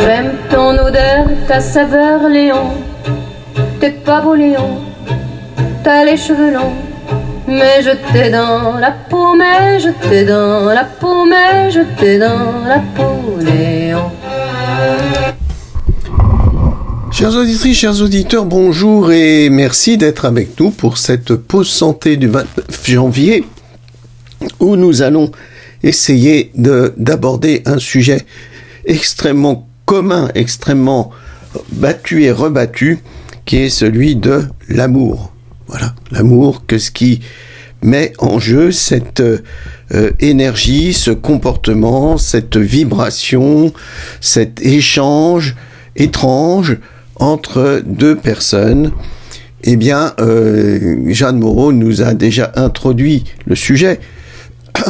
J'aime ton odeur, ta saveur, Léon. T'es pas beau, Léon. T'as les cheveux longs. Mais je t'ai dans la peau, mais je t'ai dans la peau, mais je t'ai dans la peau, Léon. Chers auditrices, chers auditeurs, bonjour et merci d'être avec nous pour cette pause santé du 29 janvier où nous allons essayer de, d'aborder un sujet extrêmement commun, extrêmement battu et rebattu, qui est celui de l'amour. Voilà, l'amour, que ce qui met en jeu cette euh, énergie, ce comportement, cette vibration, cet échange étrange entre deux personnes? Eh bien, euh, Jeanne Moreau nous a déjà introduit le sujet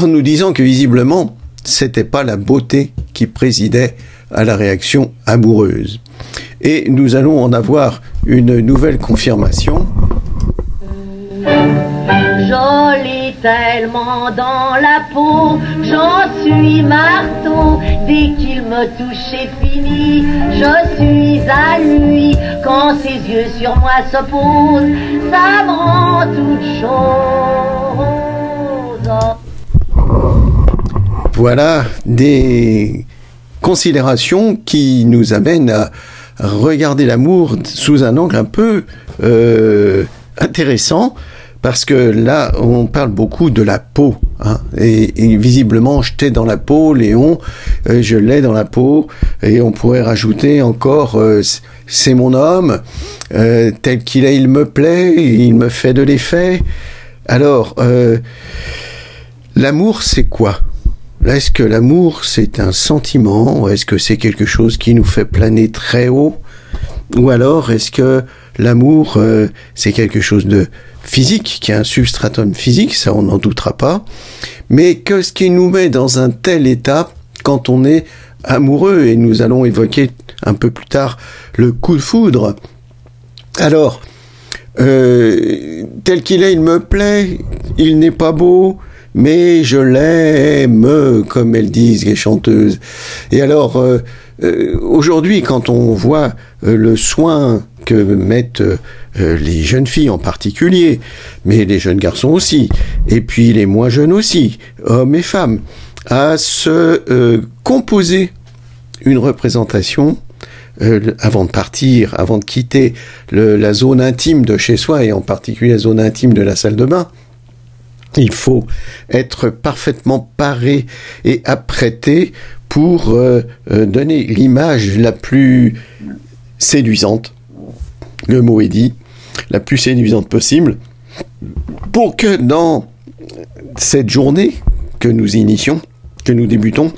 en nous disant que visiblement, c'était pas la beauté qui présidait à la réaction amoureuse. Et nous allons en avoir une nouvelle confirmation. Jolie tellement dans la peau, j'en suis marteau. Dès qu'il me touche, c'est fini. Je suis à lui quand ses yeux sur moi se posent. Ça me rend toute chose. Voilà des considérations qui nous amènent à regarder l'amour sous un angle un peu euh, intéressant parce que là, on parle beaucoup de la peau. Hein, et, visiblement, j'étais dans la peau, Léon, euh, je l'ai dans la peau, et on pourrait rajouter encore, euh, c'est mon homme, tel qu'il est, il me plaît, il me fait de l'effet. Alors, l'amour, c'est quoi? Est-ce que l'amour, c'est un sentiment? Est-ce que c'est quelque chose qui nous fait planer très haut? Ou alors, est-ce que l'amour, euh, c'est quelque chose de physique, qui a un substratum physique, ça on n'en doutera pas, mais qu'est-ce qui nous met dans un tel état quand on est amoureux, et nous allons évoquer un peu plus tard le coup de foudre. Alors, euh, tel qu'il est, il me plaît, il n'est pas beau, mais je l'aime, comme elles disent les chanteuses. Et alors, euh, euh, aujourd'hui, quand on voit euh, le soin que mettent les jeunes filles en particulier, mais les jeunes garçons aussi, et puis les moins jeunes aussi, hommes et femmes, à se composer une représentation avant de partir, avant de quitter la zone intime de chez soi, et en particulier la zone intime de la salle de bain. Il faut être parfaitement paré et apprêté pour euh, euh, donner l'image la plus séduisante, le mot est dit, la plus séduisante possible, pour que dans cette journée que nous initions, que nous débutons,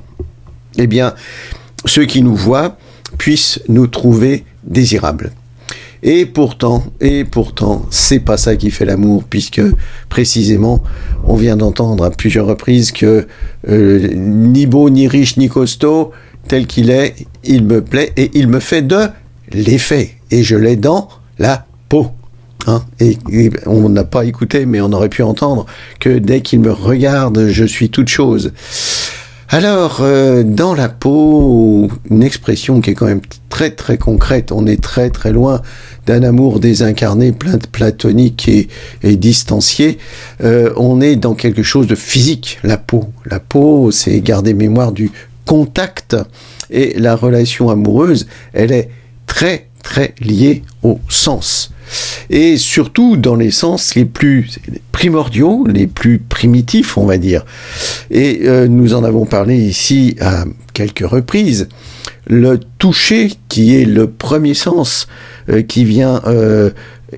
eh bien, ceux qui nous voient puissent nous trouver désirables. Et pourtant, et pourtant, c'est pas ça qui fait l'amour, puisque précisément, on vient d'entendre à plusieurs reprises que euh, ni beau, ni riche, ni costaud, tel qu'il est, il me plaît et il me fait de l'effet. Et je l'ai dans la peau. Hein et, et, on n'a pas écouté, mais on aurait pu entendre que dès qu'il me regarde, je suis toute chose. Alors, euh, dans la peau, une expression qui est quand même très très concrète, on est très très loin d'un amour désincarné, plein de platonique et, distancié, euh, on est dans quelque chose de physique, la peau. La peau, c'est garder mémoire du contact, et la relation amoureuse, elle est très très liée au sens et surtout dans les sens les plus primordiaux, les plus primitifs, on va dire. Et euh, nous en avons parlé ici à quelques reprises. Le toucher, qui est le premier sens, euh, qui vient euh,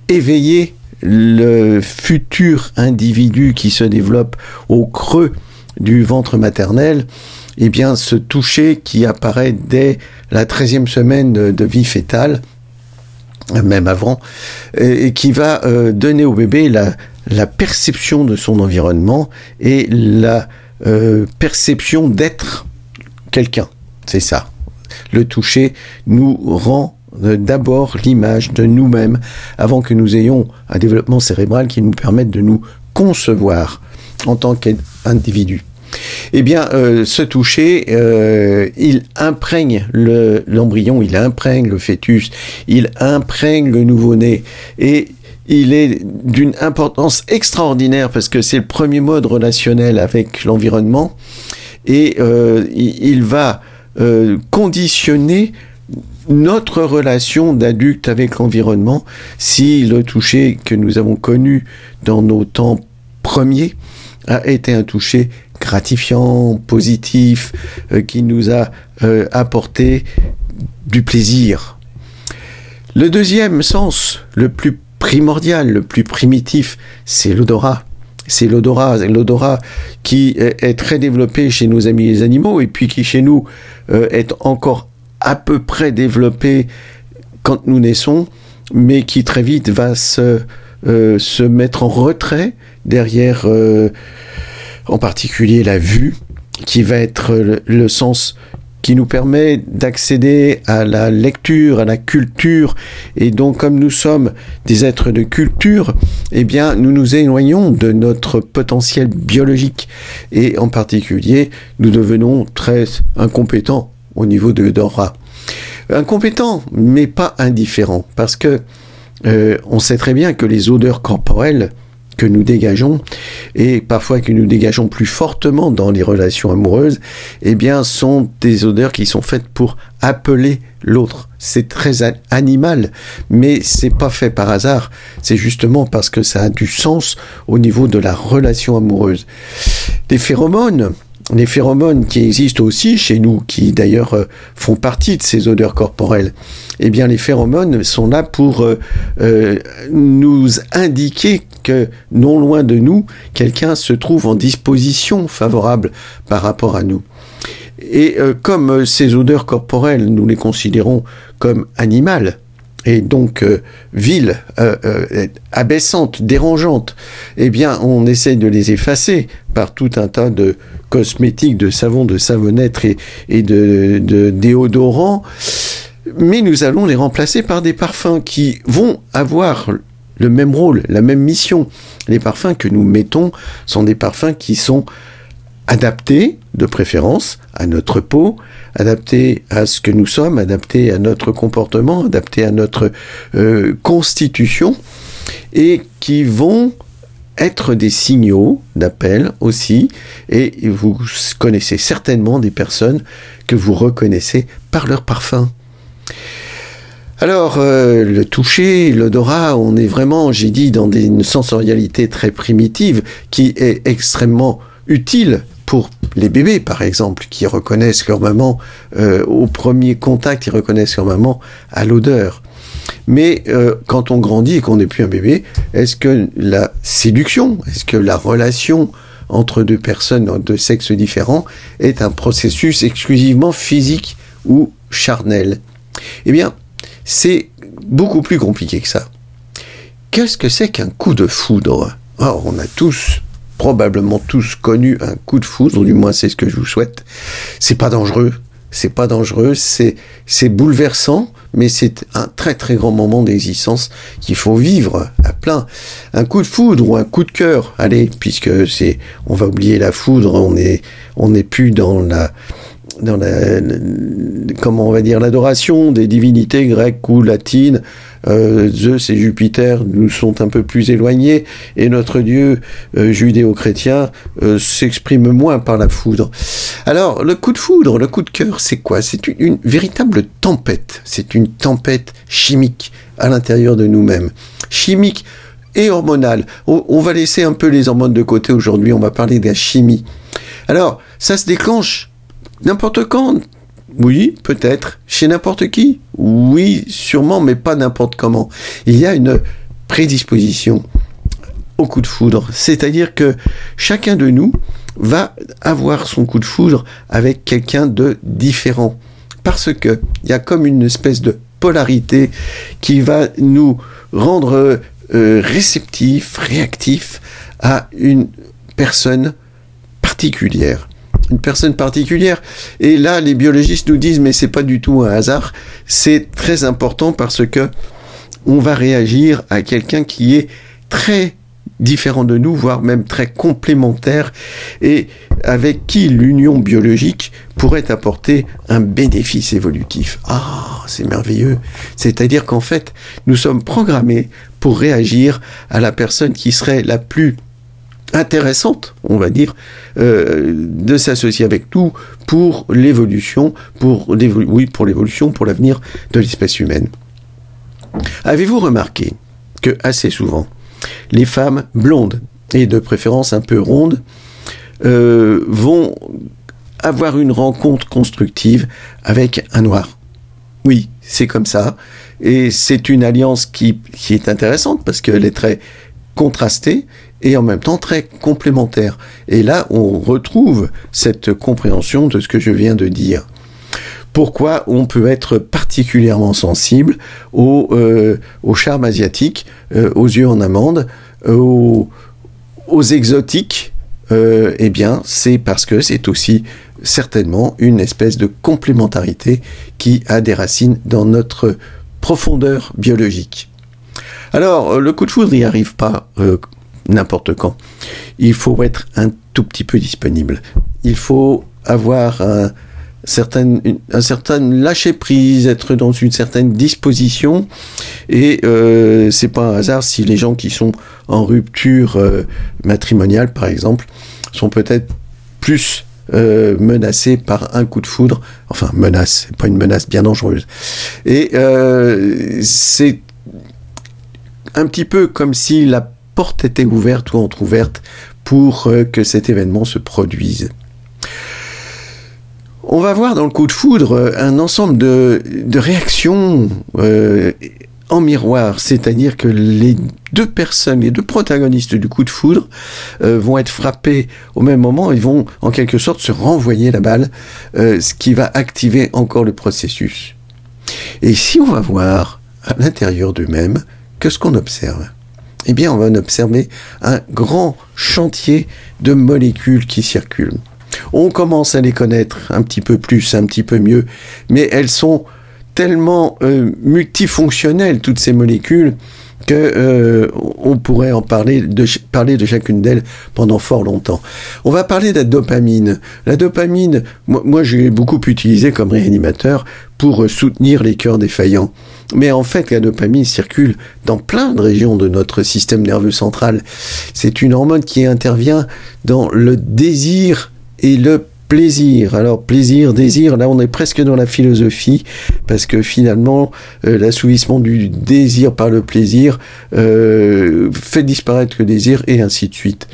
éveiller le futur individu qui se développe au creux du ventre maternel, eh bien, ce toucher qui apparaît dès la treizième semaine de, de vie fétale, même avant, et qui va euh, donner au bébé la, la, perception de son environnement et la euh, perception d'être quelqu'un. C'est ça. Le toucher nous rend euh, d'abord l'image de nous-mêmes avant que nous ayons un développement cérébral qui nous permette de nous concevoir en tant qu'individu. Eh bien, euh, ce toucher, euh, il imprègne l'embryon, il imprègne le fœtus, il imprègne le nouveau-né. Et il est d'une importance extraordinaire parce que c'est le premier mode relationnel avec l'environnement. Et euh, il va conditionner notre relation d'adulte avec l'environnement si le toucher que nous avons connu dans nos temps premiers a été un toucher gratifiant, positif, euh, qui nous a euh, apporté du plaisir. Le deuxième sens, le plus primordial, le plus primitif, c'est l'odorat. C'est l'odorat, l'odorat qui est très développé chez nos amis les animaux et puis qui chez nous euh, est encore à peu près développé quand nous naissons, mais qui très vite va se, se mettre en retrait derrière en particulier la vue, qui va être le, sens qui nous permet d'accéder à la lecture, à la culture. Et donc, comme nous sommes des êtres de culture, eh bien, nous nous éloignons de notre potentiel biologique. Et en particulier, nous devenons très incompétents au niveau de l'odorat. Incompétents, mais pas indifférents, parce que euh, on sait très bien que les odeurs corporelles que nous dégageons et parfois que nous dégageons plus fortement dans les relations amoureuses, eh bien, sont des odeurs qui sont faites pour appeler l'autre. C'est très animal, mais c'est pas fait par hasard. C'est justement parce que ça a du sens au niveau de la relation amoureuse. Les phéromones, les phéromones qui existent aussi chez nous, qui d'ailleurs euh, font partie de ces odeurs corporelles, eh bien les phéromones sont là pour euh, euh, nous indiquer que non loin de nous, quelqu'un se trouve en disposition favorable par rapport à nous. Et comme ces odeurs corporelles, nous les considérons comme animales, et donc euh, viles, euh, euh, abaissantes, dérangeantes, eh bien, on essaye de les effacer par tout un tas de cosmétiques, de savons, de savonnettes et, de déodorants. Mais nous allons les remplacer par des parfums qui vont avoir le même rôle, la même mission. Les parfums que nous mettons sont des parfums qui sont adaptés, de préférence, à notre peau, adapté à ce que nous sommes, adapté à notre comportement, adapté à notre euh, constitution, et qui vont être des signaux d'appel aussi, et vous connaissez certainement des personnes que vous reconnaissez par leur parfum. Alors, euh, le toucher, l'odorat, on est vraiment, j'ai dit, dans une sensorialité très primitive qui est extrêmement utile pour les bébés, par exemple, qui reconnaissent leur maman euh, au premier contact, ils reconnaissent leur maman à l'odeur. Mais euh, quand on grandit et qu'on n'est plus un bébé, est-ce que la séduction, est-ce que la relation entre deux personnes de sexes différents est un processus exclusivement physique ou charnel? Eh bien, c'est beaucoup plus compliqué que ça. Qu'est-ce que c'est qu'un coup de foudre? Oh, On a tous probablement tous connu un coup de foudre, du moins c'est ce que je vous souhaite. C'est pas dangereux, c'est pas dangereux, c'est c'est bouleversant, mais c'est un très très grand moment d'existence qu'il faut vivre à plein. Un coup de foudre ou un coup de cœur, allez, puisque c'est on va oublier la foudre, on est on n'est plus dans la dans comment on va dire l'adoration des divinités grecques ou latines euh, Zeus et Jupiter nous sont un peu plus éloignés et notre Dieu euh, judéo-chrétien euh, s'exprime moins par la foudre. Alors le coup de foudre, le coup de cœur, c'est quoi? C'est une, véritable tempête. C'est une tempête chimique à l'intérieur de nous-mêmes. Chimique et hormonale. on va laisser un peu les hormones de côté aujourd'hui, on va parler de la chimie. Alors, ça se déclenche n'importe quand, oui, peut-être. Chez n'importe qui Oui, sûrement, mais pas n'importe comment. Il y a une prédisposition au coup de foudre. C'est-à-dire que chacun de nous va avoir son coup de foudre avec quelqu'un de différent. Parce que il y a comme une espèce de polarité qui va nous rendre euh, réceptifs, réactifs à une personne particulière une personne particulière. Et là, les biologistes nous disent, mais c'est pas du tout un hasard. C'est très important parce que on va réagir à quelqu'un qui est très différents de nous, voire même très complémentaires, et avec qui l'union biologique pourrait apporter un bénéfice évolutif. Ah, c'est merveilleux. C'est-à-dire qu'en fait, nous sommes programmés pour réagir à la personne qui serait la plus intéressante, on va dire, euh, de s'associer avec nous pour l'évolution, pour l'évolution, pour l'avenir de l'espèce humaine. Avez-vous remarqué que assez souvent, les femmes blondes et de préférence un peu rondes euh, vont avoir une rencontre constructive avec un noir? Oui, c'est comme ça. Et c'est une alliance qui est intéressante parce qu'elle est très contrastée et en même temps très complémentaire. Et là, on retrouve cette compréhension de ce que je viens de dire. Pourquoi on peut être particulièrement sensible au, euh, au charme asiatique, euh, aux yeux en amande, aux, aux exotiques Eh bien, c'est parce que c'est aussi certainement une espèce de complémentarité qui a des racines dans notre profondeur biologique. Alors, le coup de foudre n'y arrive pas euh, n'importe quand. Il faut être un tout petit peu disponible. Il faut avoir un certain, un certain lâcher prise, être dans une certaine disposition. Et euh, c'est pas un hasard si les gens qui sont en rupture euh, matrimoniale, par exemple, sont peut-être plus euh, menacés par un coup de foudre. Enfin, menace, pas une menace bien dangereuse. Et euh, c'est un petit peu comme si la porte était ouverte ou entr'ouverte pour euh, que cet événement se produise. On va voir dans le coup de foudre euh, un ensemble de, réactions euh, en miroir, c'est-à-dire que les deux personnes, les deux protagonistes du coup de foudre vont être frappés au même moment et vont en quelque sorte se renvoyer la balle, ce qui va activer encore le processus. Et si on va voir à l'intérieur d'eux-mêmes, que ce qu'on observe eh bien, on va observer un grand chantier de molécules qui circulent. On commence à les connaître un petit peu plus, un petit peu mieux, mais elles sont tellement euh, multifonctionnelles, toutes ces molécules, que euh, on pourrait en parler de, parler de chacune d'elles pendant fort longtemps. On va parler de la dopamine. La dopamine, moi, moi j'ai beaucoup utilisé comme réanimateur pour soutenir les cœurs défaillants. Mais en fait, la dopamine circule dans plein de régions de notre système nerveux central. C'est une hormone qui intervient dans le désir et le plaisir. Alors plaisir, désir, là on est presque dans la philosophie, parce que finalement euh, l'assouvissement du désir par le plaisir euh, fait disparaître le désir et ainsi de suite.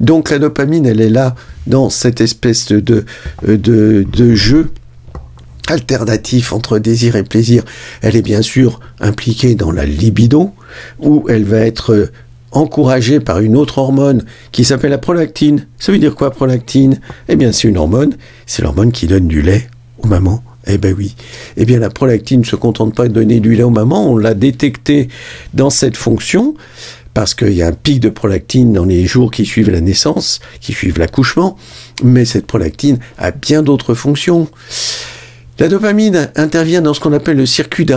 Donc la dopamine, elle est là dans cette espèce de, de, de jeu alternatif entre désir et plaisir, elle est bien sûr impliquée dans la libido, où elle va être encouragée par une autre hormone qui s'appelle la prolactine. Ça veut dire quoi prolactine? Eh bien c'est une hormone, c'est l'hormone qui donne du lait aux mamans. Eh ben oui. Eh bien la prolactine ne se contente pas de donner du lait aux mamans, on l'a détecté dans cette fonction parce qu'il y a un pic de prolactine dans les jours qui suivent la naissance, qui suivent l'accouchement, mais cette prolactine a bien d'autres fonctions. La dopamine intervient dans ce qu'on appelle le circuit de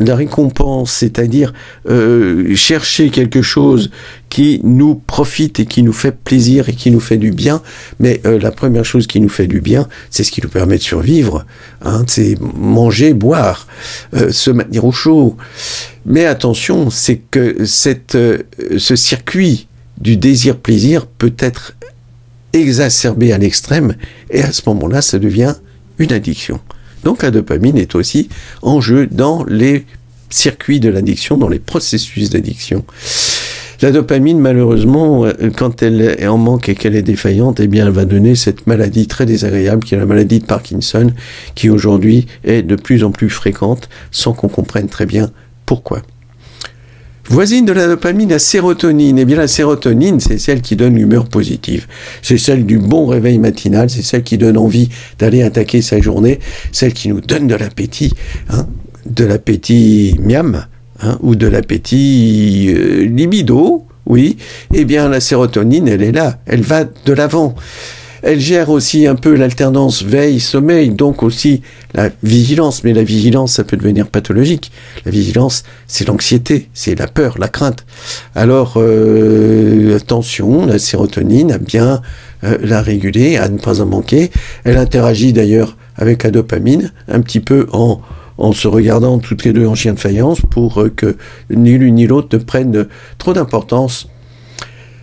la récompense, c'est-à-dire euh, chercher quelque chose qui nous profite et qui nous fait plaisir et qui nous fait du bien. Mais euh, la première chose qui nous fait du bien, c'est ce qui nous permet de survivre. Hein, c'est manger, boire, euh, se maintenir au chaud. Mais attention, c'est que ce circuit du désir-plaisir peut être exacerbé à l'extrême et à ce moment-là, ça devient une addiction. Donc la dopamine est aussi en jeu dans les circuits de l'addiction, dans les processus d'addiction. La dopamine, malheureusement, euh, quand elle est en manque et qu'elle est défaillante, eh bien, elle va donner cette maladie très désagréable qui est la maladie de Parkinson, qui aujourd'hui est de plus en plus fréquente, sans qu'on comprenne très bien pourquoi. Voisine de la dopamine, la sérotonine. Eh bien, la sérotonine, c'est celle qui donne l'humeur positive. C'est celle du bon réveil matinal, c'est celle qui donne envie d'aller attaquer sa journée, celle qui nous donne de l'appétit, hein, de l'appétit miam, hein, ou de l'appétit euh, libido, oui. Eh bien, la sérotonine, elle est là, elle va de l'avant. Elle gère aussi un peu l'alternance veille-sommeil, donc aussi la vigilance. Mais la vigilance, ça peut devenir pathologique. La vigilance, c'est l'anxiété, c'est la peur, la crainte. Alors, euh, attention, la sérotonine, à bien euh, la réguler, à ne pas en manquer. Elle interagit d'ailleurs avec la dopamine, un petit peu en, en se regardant toutes les deux en chien de faïence pour euh, que ni l'une ni l'autre ne prennent trop d'importance.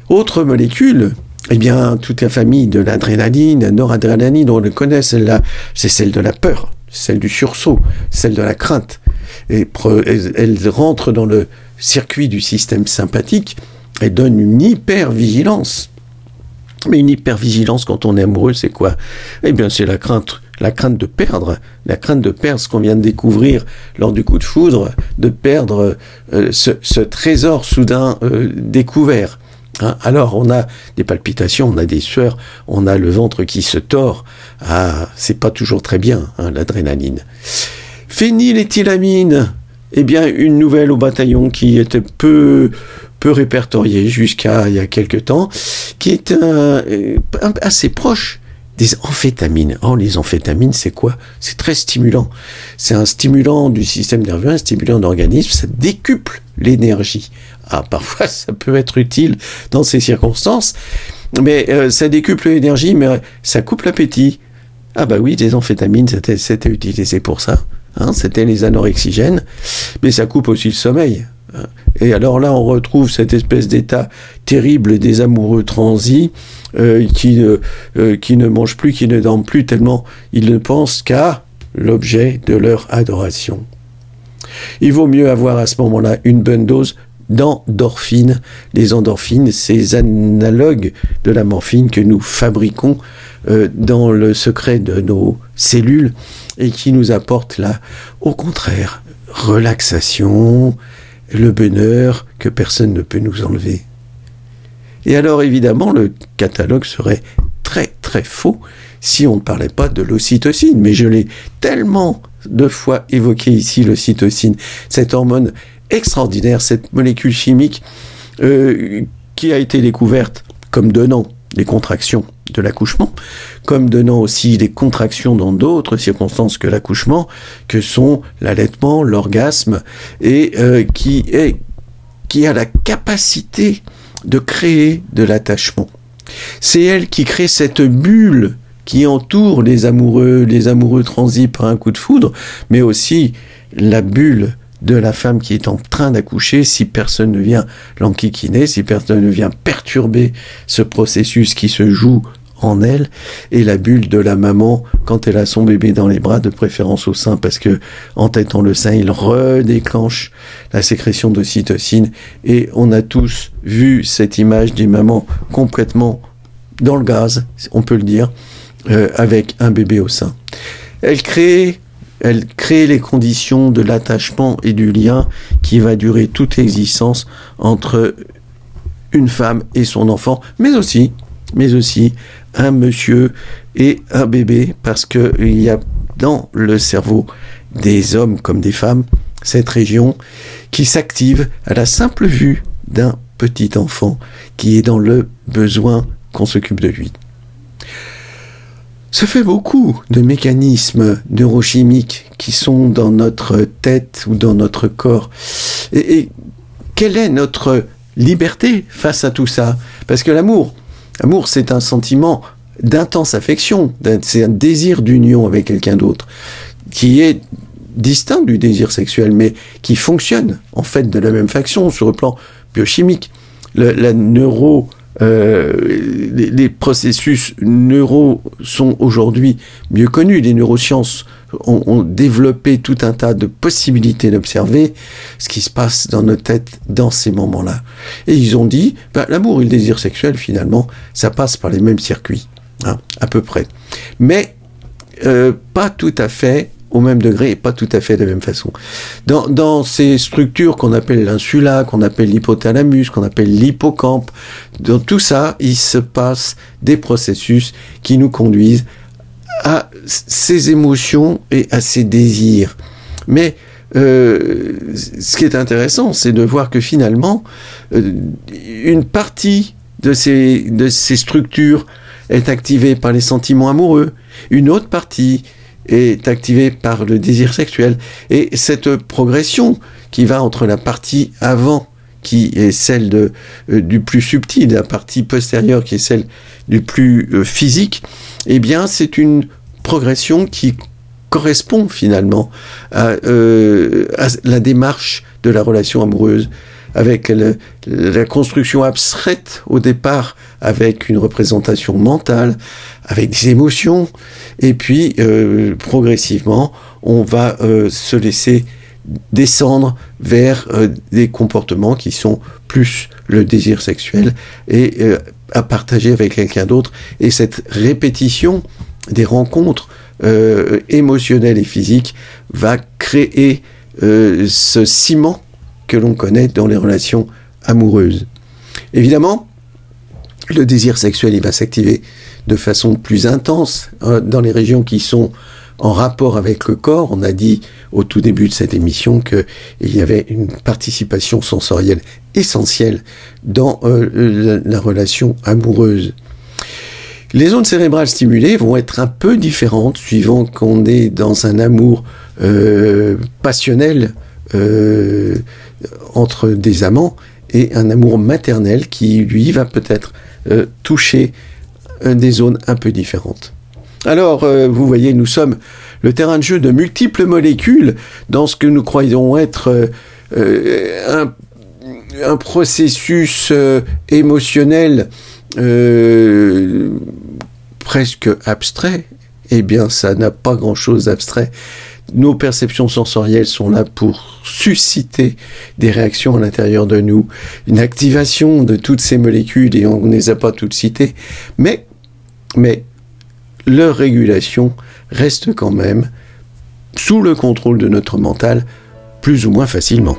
Autre molécule, eh bien, toute la famille de l'adrénaline, la noradrénaline, on le connaît, celle-là, c'est celle de la peur, celle du sursaut, celle de la crainte. Et elle rentre dans le circuit du système sympathique et donne une hyper-vigilance. Mais une hyper-vigilance quand on est amoureux, c'est quoi? Eh bien, c'est la crainte la crainte de perdre, la crainte de perdre ce qu'on vient de découvrir lors du coup de foudre, de perdre euh, ce, trésor soudain euh, découvert. Hein. Alors on a des palpitations, on a des sueurs, on a le ventre qui se tord. Ah, c'est pas toujours très bien hein, l'adrénaline. Phényléthylamine, eh bien une nouvelle au bataillon qui était peu peu répertoriée jusqu'à il y a quelque temps, qui est euh, assez proche des amphétamines. Oh, les amphétamines, c'est quoi? C'est très stimulant. C'est un stimulant du système nerveux, un stimulant d'organisme, ça décuple l'énergie. Ah, parfois, ça peut être utile dans ces circonstances, mais euh, ça décuple l'énergie, mais ça coupe l'appétit. Ah bah oui, les amphétamines, c'était utilisé pour ça. Hein, c'était les anorexigènes, mais ça coupe aussi le sommeil. Et alors là, on retrouve cette espèce d'état terrible des amoureux transis euh, qui, euh, qui ne mangent plus, qui ne dorment plus, tellement ils ne pensent qu'à l'objet de leur adoration. Il vaut mieux avoir à ce moment-là une bonne dose d'endorphines. Les endorphines, ces analogues de la morphine que nous fabriquons euh, dans le secret de nos cellules et qui nous apportent là, au contraire, relaxation, le bonheur que personne ne peut nous enlever. Et alors évidemment, le catalogue serait très très faux si on ne parlait pas de l'ocytocine. Mais je l'ai tellement de fois évoqué ici, l'ocytocine, cette hormone extraordinaire, cette molécule chimique euh, qui a été découverte comme donnant des contractions de l'accouchement, comme donnant aussi des contractions dans d'autres circonstances que l'accouchement, que sont l'allaitement, l'orgasme, et euh, qui, est, qui a la capacité de créer de l'attachement. C'est elle qui crée cette bulle qui entoure les amoureux, les amoureux transis par un coup de foudre, mais aussi la bulle de la femme qui est en train d'accoucher. Si personne ne vient l'enquiquiner, si personne ne vient perturber ce processus qui se joue en elle. Et la bulle de la maman quand elle a son bébé dans les bras, de préférence au sein, parce que en têtant le sein, il redéclenche la sécrétion d'ocytocine. Et on a tous vu cette image des mamans complètement dans le gaz, on peut le dire, euh, avec un bébé au sein. Elle crée elle crée les conditions de l'attachement et du lien qui va durer toute l'existence entre une femme et son enfant, mais aussi, mais aussi un monsieur et un bébé, parce qu'il y a dans le cerveau des hommes comme des femmes cette région qui s'active à la simple vue d'un petit enfant qui est dans le besoin qu'on s'occupe de lui. Ça fait beaucoup de mécanismes neurochimiques qui sont dans notre tête ou dans notre corps. Et, quelle est notre liberté face à tout ça? Parce que l'amour, L'amour, c'est un sentiment d'intense affection, c'est un désir d'union avec quelqu'un d'autre, qui est distinct du désir sexuel, mais qui fonctionne en fait de la même façon sur le plan biochimique. la neuro euh, les, processus neuro sont aujourd'hui mieux connus. Les neurosciences ont, développé tout un tas de possibilités d'observer ce qui se passe dans nos têtes dans ces moments-là. Et ils ont dit, ben, l'amour et le désir sexuel, finalement, ça passe par les mêmes circuits, hein, à peu près. Mais euh, pas tout à fait au même degré et pas tout à fait de la même façon. Dans, ces structures qu'on appelle l'insula, qu'on appelle l'hypothalamus, qu'on appelle l'hippocampe, dans tout ça, il se passe des processus qui nous conduisent à ces émotions et à ces désirs. Mais euh, ce qui est intéressant, c'est de voir que finalement, euh, une partie de ces, de ces structures est activée par les sentiments amoureux, une autre partie est activée par le désir sexuel. Et cette progression qui va entre la partie avant, qui est celle de, euh, du plus subtil, la partie postérieure, qui est celle du plus euh, physique, eh bien, c'est une progression qui correspond finalement à, euh, la démarche de la relation amoureuse, avec la construction abstraite au départ, avec une représentation mentale, avec des émotions, et puis euh, progressivement, on va euh, se laisser descendre vers euh, des comportements qui sont plus le désir sexuel et euh, à partager avec quelqu'un d'autre. Et cette répétition des rencontres euh, émotionnelles et physiques va créer euh, ce ciment que l'on connaît dans les relations amoureuses. Évidemment, le désir sexuel il va s'activer de façon plus intense euh, dans les régions qui sont en rapport avec le corps. On a dit au tout début de cette émission qu'il y avait une participation sensorielle essentielle dans euh, la, la, relation amoureuse. Les zones cérébrales stimulées vont être un peu différentes suivant qu'on est dans un amour euh, passionnel euh, entre des amants et un amour maternel qui, lui, va peut-être euh, toucher des zones un peu différentes. Alors, euh, vous voyez, nous sommes le terrain de jeu de multiples molécules dans ce que nous croyons être euh, un, processus émotionnel presque abstrait. Eh bien, ça n'a pas grand-chose d'abstrait. Nos perceptions sensorielles sont là pour susciter des réactions à l'intérieur de nous, une activation de toutes ces molécules, et on ne les a pas toutes citées, mais, mais leur régulation reste quand même sous le contrôle de notre mental plus ou moins facilement.